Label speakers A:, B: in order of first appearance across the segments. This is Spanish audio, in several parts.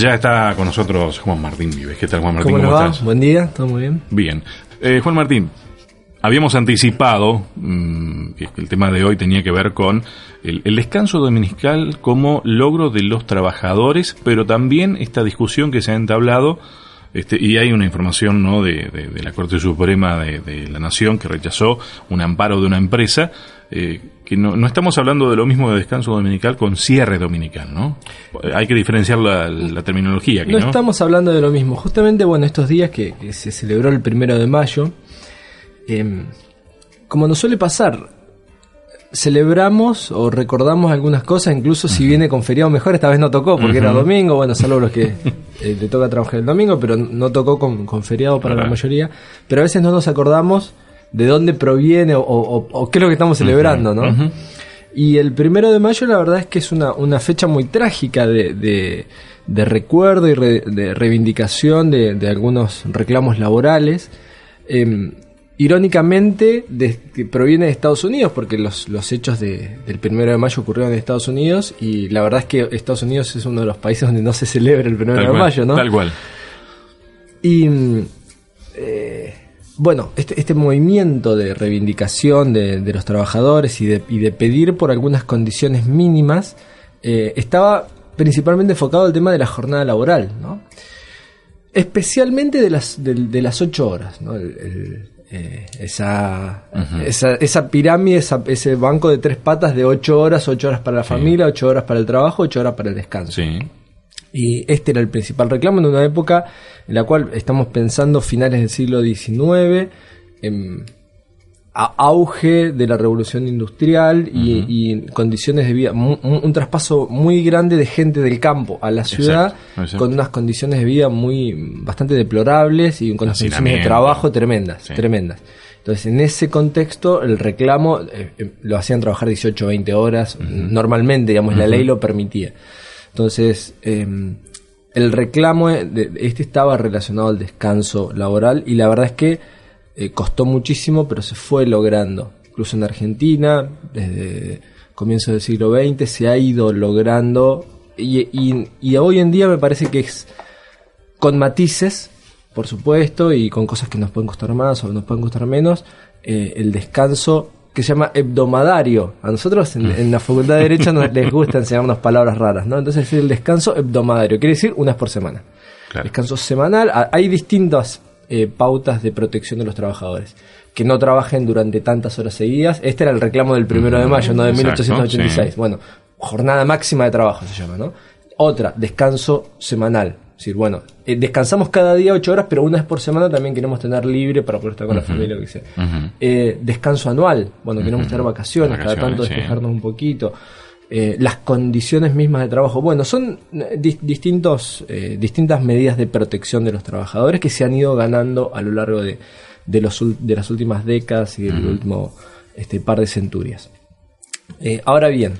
A: ya está con nosotros Juan Martín Vives. ¿Qué tal, Juan Martín?
B: ¿Cómo, estás? Buen día, ¿todo muy bien?
A: Bien. Eh, Juan Martín, habíamos anticipado mm, que el tema de hoy tenía que ver con el, descanso dominical como logro de los trabajadores, pero también esta discusión que se ha entablado. Este, y hay una información ¿no? de, la Corte Suprema de, la Nación que rechazó un amparo de una empresa eh, que no, no, estamos hablando de lo mismo de descanso dominical con cierre dominical, ¿no? Hay que diferenciar la, terminología.
B: no, estamos hablando de lo mismo. Justamente, bueno, estos días que, se celebró el primero de mayo, em, como nos suele pasar, celebramos o recordamos algunas cosas, incluso si viene con feriado mejor, esta vez no tocó porque era domingo, bueno, salvo los que eh, le toca trabajar el domingo, pero no tocó con, feriado para la mayoría, pero a veces no nos acordamos de dónde proviene o, qué es lo que estamos celebrando, ¿no? Y el primero de mayo la verdad es que es una, una fecha muy trágica de, de, recuerdo y de reivindicación de, algunos reclamos laborales. Em, irónicamente que proviene de Estados Unidos, porque los, los hechos del primero de mayo ocurrieron en Estados Unidos y la verdad es que Estados Unidos es uno de los países donde no se celebra el primero de mayo, ¿no?
A: Tal cual.
B: Y bueno, este, este, movimiento de reivindicación de, los trabajadores y de, pedir por algunas condiciones mínimas eh, estaba principalmente enfocado al tema de la jornada laboral, ¿no? especialmente de las, de, las ocho horas, ¿no? Eh, esa, esa, pirámide, ese banco de tres patas de ocho horas, ocho horas para la familia, ocho horas para el trabajo, ocho horas para el descanso. Sí. Y este era el principal reclamo en una época en la cual estamos pensando finales del siglo XIX, en auge de la revolución industrial y, condiciones de vida, un, traspaso muy grande de gente del campo a la ciudad con unas condiciones de vida muy bastante deplorables y con condiciones de trabajo tremendas, tremendas. Entonces, en ese contexto, el reclamo eh, eh, lo hacían trabajar 18 o 20 horas, normalmente, digamos, la ley lo permitía. Entonces, em, el reclamo de, este estaba relacionado al descanso laboral y la verdad es que eh, costó muchísimo, pero se fue logrando. Incluso en Argentina, desde comienzos del siglo XX, se ha ido logrando y, hoy en día me parece que es con matices, por supuesto, y con cosas que nos pueden costar más o nos pueden costar menos, eh, el descanso que se llama hebdomadario. A nosotros en, la Facultad de Derecho nos les gusta enseñarnos palabras raras, ¿no? Entonces es el descanso hebdomadario, quiere decir una vez por semana. Descanso semanal, hay distintas eh, pautas de protección de los trabajadores. Que no trabajen durante tantas horas seguidas. Este era el reclamo del primero de mayo, no de 1886. Bueno, jornada máxima de trabajo se llama, ¿no? Otra, descanso semanal decir, bueno, eh, descansamos cada día ocho horas, pero una vez por semana también queremos tener libre para poder estar con la familia, lo que sea. Eh, descanso anual, bueno, queremos tener vacaciones, cada tanto despejarnos un poquito. Eh, las condiciones mismas de trabajo. Bueno, son distintos, distintas medidas de protección de los trabajadores que se han ido ganando a lo largo de, de, los, de las últimas décadas y del último este, par de centurias. ahora bien,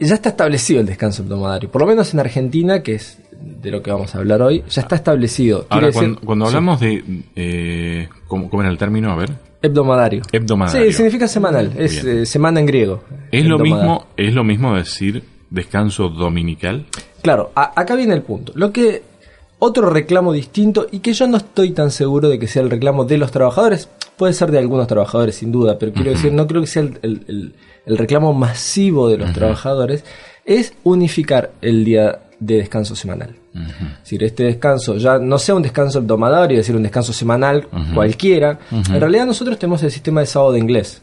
B: ya está establecido el descanso hebdomadario, por lo menos en Argentina, que es de lo que vamos a hablar hoy, ya está establecido.
A: Ahora, cuando, hablamos de... Eh, ¿cómo, era el término? A ver.
B: Hebdomadario.
A: Hebdomadario.
B: Sí, significa semanal, es eh, semana en griego.
A: ¿Es lo, mismo, ¿Es lo mismo decir descanso dominical?
B: Claro, acá viene el punto. Lo que otro reclamo distinto y que yo no estoy tan seguro de que sea el reclamo de los trabajadores, puede ser de algunos trabajadores sin duda, pero quiero decir, no creo que sea el, reclamo masivo de los trabajadores, es unificar el día de descanso semanal. Es decir, este descanso ya no sea un descanso hebdomadario, es decir, un descanso semanal cualquiera. En realidad nosotros tenemos el sistema de sábado de inglés.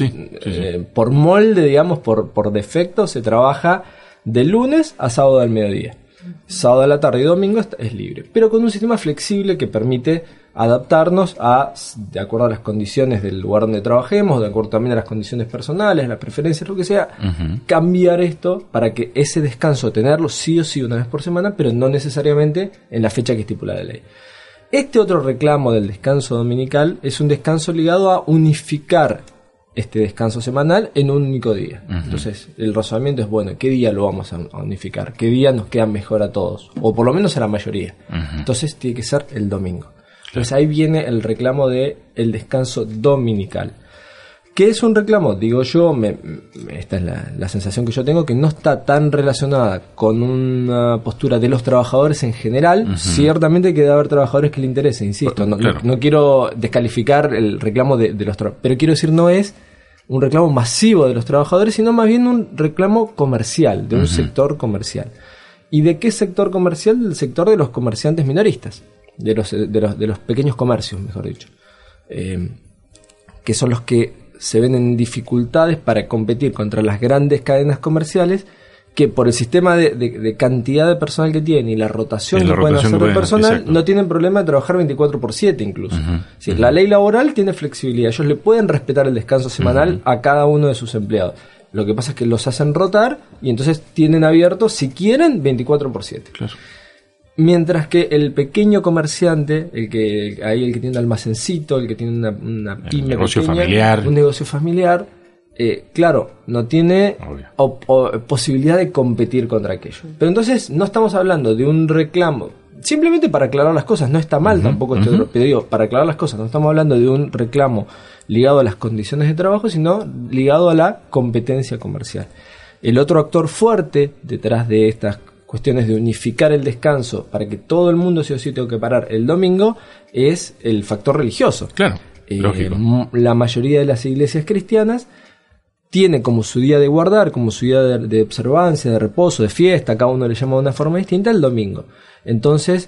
B: Eh, por molde, digamos, por, por defecto, se trabaja de lunes a sábado al mediodía. Sábado a la tarde y domingo es libre, pero con un sistema flexible que permite adaptarnos a, de acuerdo a las condiciones del lugar donde trabajemos, de acuerdo también a las condiciones personales, las preferencias, lo que sea, cambiar esto para que ese descanso tenerlo sí o sí una vez por semana, pero no necesariamente en la fecha que estipula la ley. Este otro reclamo del descanso dominical es un descanso ligado a unificar este descanso semanal en un único día. Entonces, el razonamiento es, bueno, ¿qué día lo vamos a unificar? ¿Qué día nos queda mejor a todos? O por lo menos a la mayoría. Entonces, tiene que ser el domingo. Entonces ahí viene el reclamo de el descanso dominical, ¿Qué es un reclamo? Digo yo, me, esta es la, sensación que yo tengo, que no está tan relacionada con una postura de los trabajadores en general. Ciertamente que debe haber trabajadores que le interese, insisto. No, quiero descalificar el reclamo de, los trabajadores, pero quiero decir, no es un reclamo masivo de los trabajadores, sino más bien un reclamo comercial, de un sector comercial. ¿Y de qué sector comercial? Del sector de los comerciantes minoristas, de los, de los, de los pequeños comercios, mejor dicho. Eh, que son los que se ven en dificultades para competir contra las grandes cadenas comerciales que por el sistema de, cantidad de personal que tienen y la rotación que pueden hacer de personal, no tienen problema de trabajar 24 por 7 incluso. La ley laboral tiene flexibilidad, ellos le pueden respetar el descanso semanal a cada uno de sus empleados. Lo que pasa es que los hacen rotar y entonces tienen abierto, si quieren, 24 por 7. Claro. Mientras que el pequeño comerciante, el que ahí el que tiene un almacencito, el que tiene una, una pyme un negocio familiar, un negocio familiar, eh, claro, no tiene posibilidad de competir contra aquello. Pero entonces no estamos hablando de un reclamo, simplemente para aclarar las cosas, no está mal tampoco este otro, pero digo, para aclarar las cosas, no estamos hablando de un reclamo ligado a las condiciones de trabajo, sino ligado a la competencia comercial. El otro actor fuerte detrás de estas cuestiones de unificar el descanso para que todo el mundo sí o sí tenga que parar el domingo es el factor religioso.
A: Claro.
B: Eh, la mayoría de las iglesias cristianas tiene como su día de guardar, como su día de, observancia, de reposo, de fiesta, cada uno le llama de una forma distinta, el domingo. Entonces,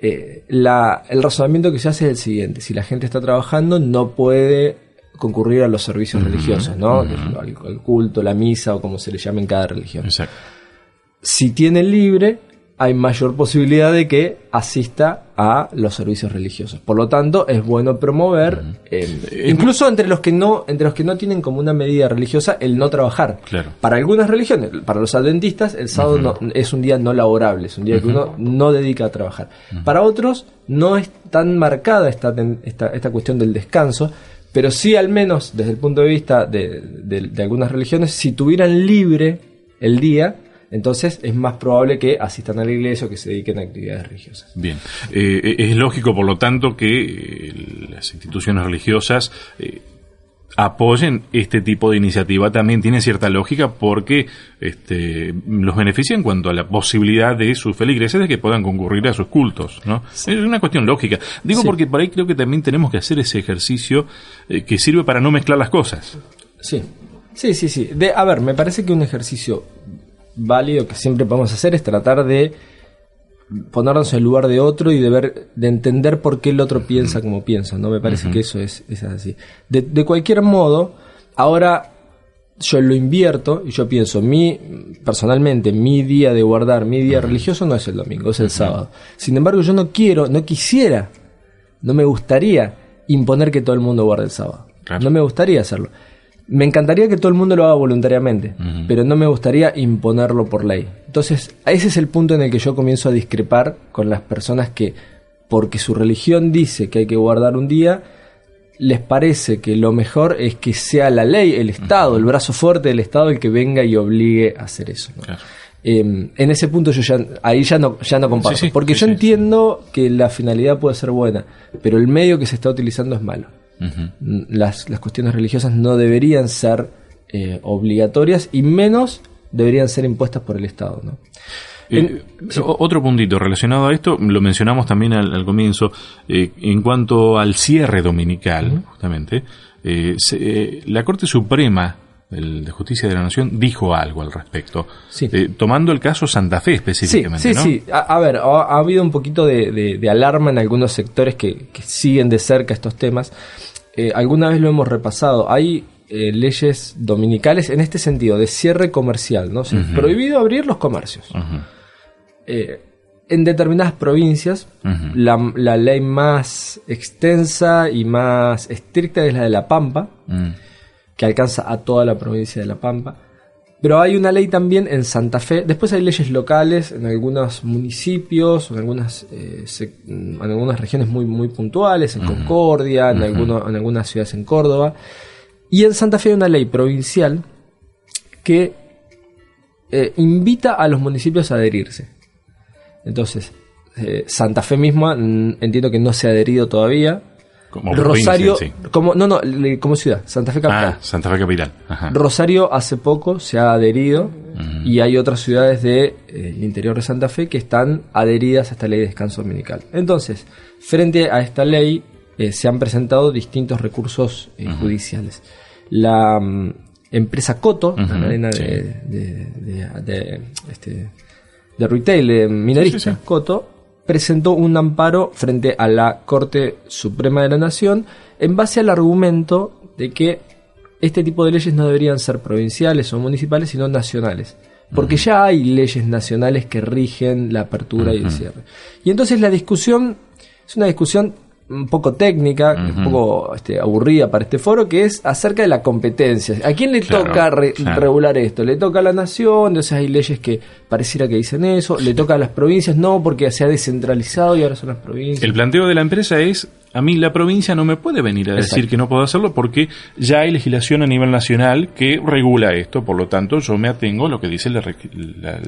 B: eh, el razonamiento que se hace es el siguiente, si la gente está trabajando no puede concurrir a los servicios religiosos, ¿no? el, culto, la misa o como se le llame en cada religión. Exacto si tiene libre, hay mayor posibilidad de que asista a los servicios religiosos. Por lo tanto, es bueno promover, eh, incluso entre los que no, entre los que no tienen como una medida religiosa, el no trabajar. Para algunas religiones, para los adventistas, el sábado es un día no laborable, es un día que uno no dedica a trabajar. Para otros, no es tan marcada esta, esta, esta cuestión del descanso, pero sí al menos desde el punto de vista de, de algunas religiones, si tuvieran libre el día, entonces es más probable que asistan a la iglesia o que se dediquen a actividades religiosas.
A: Bien, eh, es lógico por lo tanto que eh, las instituciones religiosas eh, apoyen este tipo de iniciativa. También tiene cierta lógica porque este, los beneficia en cuanto a la posibilidad de sus feligreses de que puedan concurrir a sus cultos. ¿no? Es una cuestión lógica. Digo porque por ahí creo que también tenemos que hacer ese ejercicio que sirve para no mezclar las cosas.
B: Sí, sí, sí, sí. De, a ver, me parece que un ejercicio válido que siempre podemos hacer es tratar de ponernos en el lugar de otro y de ver, de entender por qué el otro piensa como piensa, ¿no? Me parece que eso es, es así. De, cualquier modo, ahora yo lo invierto y yo pienso, mi, personalmente, mi día de guardar, mi día religioso no es el domingo, es el sábado. Sin embargo, yo no quiero, no quisiera, no me gustaría imponer que todo el mundo guarde el sábado. No me gustaría hacerlo. Me encantaría que todo el mundo lo haga voluntariamente, pero no me gustaría imponerlo por ley. Entonces, ese es el punto en el que yo comienzo a discrepar con las personas que, porque su religión dice que hay que guardar un día, les parece que lo mejor es que sea la ley, el Estado, el brazo fuerte del Estado el que venga y obligue a hacer eso. Em, en ese punto yo ya ahí ya no ya no comparto, porque yo entiendo que la finalidad puede ser buena, pero el medio que se está utilizando es malo las, las, cuestiones religiosas no deberían ser eh, obligatorias y menos deberían ser impuestas por el Estado. ¿no?
A: Eh, otro puntito relacionado a esto, lo mencionamos también al, comienzo, eh, en cuanto al cierre dominical, justamente, la Corte Suprema de Justicia de la Nación dijo algo al respecto, tomando el caso Santa Fe específicamente.
B: Sí, sí, sí. A, ver, ha, habido un poquito de, alarma en algunos sectores que, que siguen de cerca estos temas. Eh, alguna vez lo hemos repasado, hay eh, leyes dominicales en este sentido, de cierre comercial, ¿no? prohibido abrir los comercios. Eh, en determinadas provincias, la, ley más extensa y más estricta es la de La Pampa, mm. Que alcanza a toda la provincia de La Pampa. Pero hay una ley también en Santa Fe. Después hay leyes locales en algunos municipios, en algunas, eh, en algunas regiones muy, muy puntuales, en Concordia, en, en algunas ciudades en Córdoba. Y en Santa Fe hay una ley provincial que eh, invita a los municipios a adherirse. Entonces, eh, Santa Fe misma entiendo que no se ha adherido todavía.
A: Como
B: Rosario,
A: sí.
B: como, no, no, como ciudad, Santa Fe Capital.
A: Ah, Santa Fe Capital. Ajá.
B: Rosario hace poco se ha adherido y hay otras ciudades del interior de Santa Fe que están adheridas a esta ley de descanso dominical. Entonces, frente a esta ley eh, se han presentado distintos recursos eh, judiciales. La mm, empresa Coto, la
A: Ujú,
B: cadena
A: sí.
B: de, de- de- de, este, de retail eh, minorista,
A: sí.
B: Coto, presentó un amparo frente a la Corte Suprema de la Nación en base al argumento de que este tipo de leyes no deberían ser provinciales o municipales, sino nacionales. Porque ya hay leyes nacionales que rigen la apertura y el cierre. Y entonces la discusión es una discusión un poco técnica, un poco este, aburrida para este foro, que es acerca de la competencia. ¿A quién le
A: Claro,
B: toca re-
A: claro.
B: regular esto? ¿Le toca a la nación? Entonces hay leyes que pareciera que dicen eso. ¿Le toca a las provincias? No, porque se ha descentralizado y ahora son las provincias.
A: El planteo de la empresa es, a mí la provincia no me puede venir a decir
B: Exacto.
A: que no puedo hacerlo porque ya hay legislación a nivel nacional que regula esto, por lo tanto yo me atengo a lo que dice la,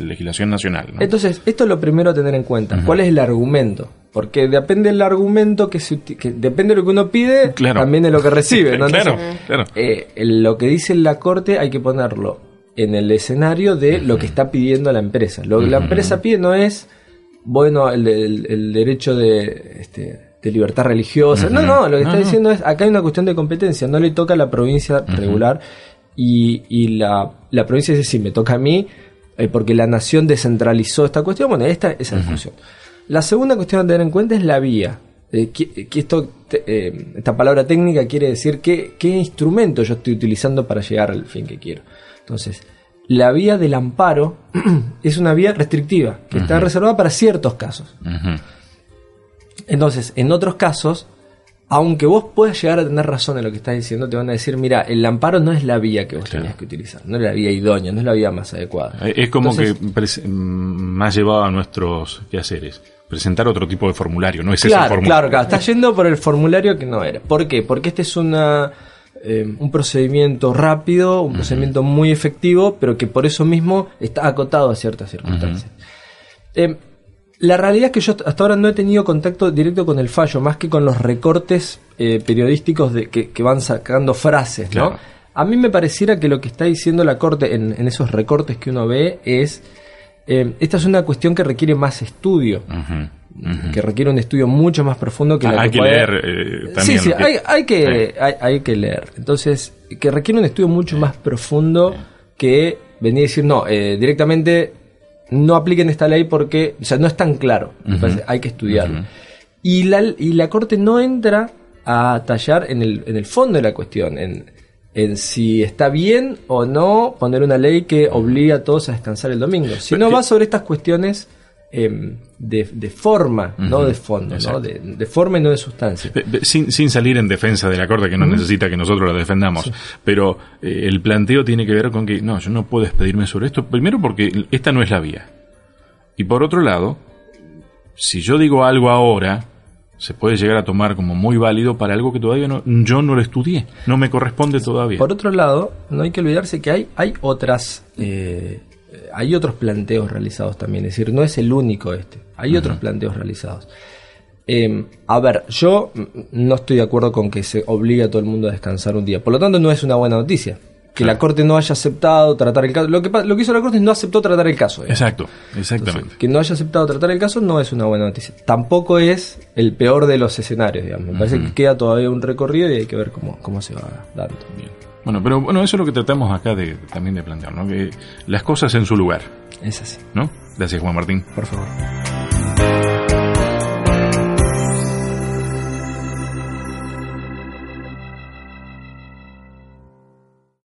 A: legislación nacional. ¿no?
B: Entonces, esto es lo primero a tener en cuenta. ¿Cuál es el argumento? Porque depende del argumento que, se que depende de lo que uno pide,
A: Claro.
B: también de lo que recibe. ¿no?
A: claro,
B: Entonces,
A: claro.
B: eh, lo que dice la corte hay que ponerlo en el escenario de lo que está pidiendo la empresa. Lo que la empresa pide no es, bueno, el, el- el derecho de, este, de libertad religiosa. No, no, lo que está
A: no.
B: diciendo es, acá hay una cuestión de competencia, no le toca a la provincia regular y, y la, la provincia dice, sí, me toca a mí, eh, porque la nación descentralizó esta cuestión. Bueno, esta esa discusión. La segunda cuestión a tener en cuenta es la vía. Eh, que, que esto, te- eh, esta palabra técnica quiere decir qué, qué instrumento yo estoy utilizando para llegar al fin que quiero. Entonces, la vía del amparo es una vía restrictiva, que está reservada para ciertos casos. Entonces, en otros casos, aunque vos puedas llegar a tener razón en lo que estás diciendo, te van a decir, mira, el amparo no es la vía que vos
A: Claro.
B: tenías que utilizar, no es la vía idónea, no es la vía más adecuada.
A: Es como
B: Entonces,
A: que mm, más llevado a nuestros quehaceres. Presentar otro tipo de formulario, no es ese formulario.
B: claro, claro, estás yendo por el formulario que no era. ¿Por qué? Porque este es una, eh, un procedimiento rápido, un procedimiento muy efectivo, pero que por eso mismo está acotado a ciertas circunstancias. Eh, la realidad es que yo hasta ahora no he tenido contacto directo con el fallo, más que con los recortes eh, periodísticos de, que, que van sacando frases, ¿no? A mí me pareciera que lo que está diciendo la Corte en, en esos recortes que uno ve es, eh, esta es una cuestión que requiere más estudio, que requiere un estudio mucho más profundo que
A: Ah,
B: la
A: hay que
B: puede-
A: leer eh, también.
B: Sí, sí,
A: que-
B: hay, hay que, hay, hay que leer. Entonces, que requiere un estudio mucho más profundo que venir a decir, no, eh, directamente no apliquen esta ley porque, o sea, no es tan claro. Hay que estudiarlo. Y, la, y la Corte no entra a tallar en el, en el fondo de la cuestión, en, en si está bien o no poner una ley que obliga a todos a descansar el domingo, sino
A: Pero-
B: va sobre estas cuestiones em, de, de forma, no de fondo, ¿no? De, de forma y no de sustancia.
A: Sin, sin salir en defensa de la Corte, que no necesita que nosotros la defendamos, pero eh, el planteo tiene que ver con que, no, yo no puedo expedirme sobre esto, primero porque esta no es la vía. Y por otro lado, si yo digo algo ahora, se puede llegar a tomar como muy válido para algo que todavía no, yo no lo estudié, no me corresponde todavía.
B: Por otro lado, no hay que olvidarse que hay, hay otras eh, hay otros planteos realizados también, es decir, no es el único este, hay otros planteos realizados. Eh, a ver, yo mm, no estoy de acuerdo con que se obligue a todo el mundo a descansar un día, por lo tanto no es una buena noticia. Que la Corte no haya aceptado tratar el caso. Lo que, pa- lo que hizo la Corte es no aceptó tratar el caso. digamos.
A: Exacto, exactamente.
B: Entonces, que no haya aceptado tratar el caso no es una buena noticia. Tampoco es el peor de los escenarios, digamos. Me parece que queda todavía un recorrido y hay que ver cómo, cómo se va dando.
A: Bien. Bueno, pero bueno, eso es lo que tratamos acá de, también de plantear, ¿no? Que las cosas en su lugar,
B: Es así,
A: ¿no? Gracias, Juan Martín.
B: por favor.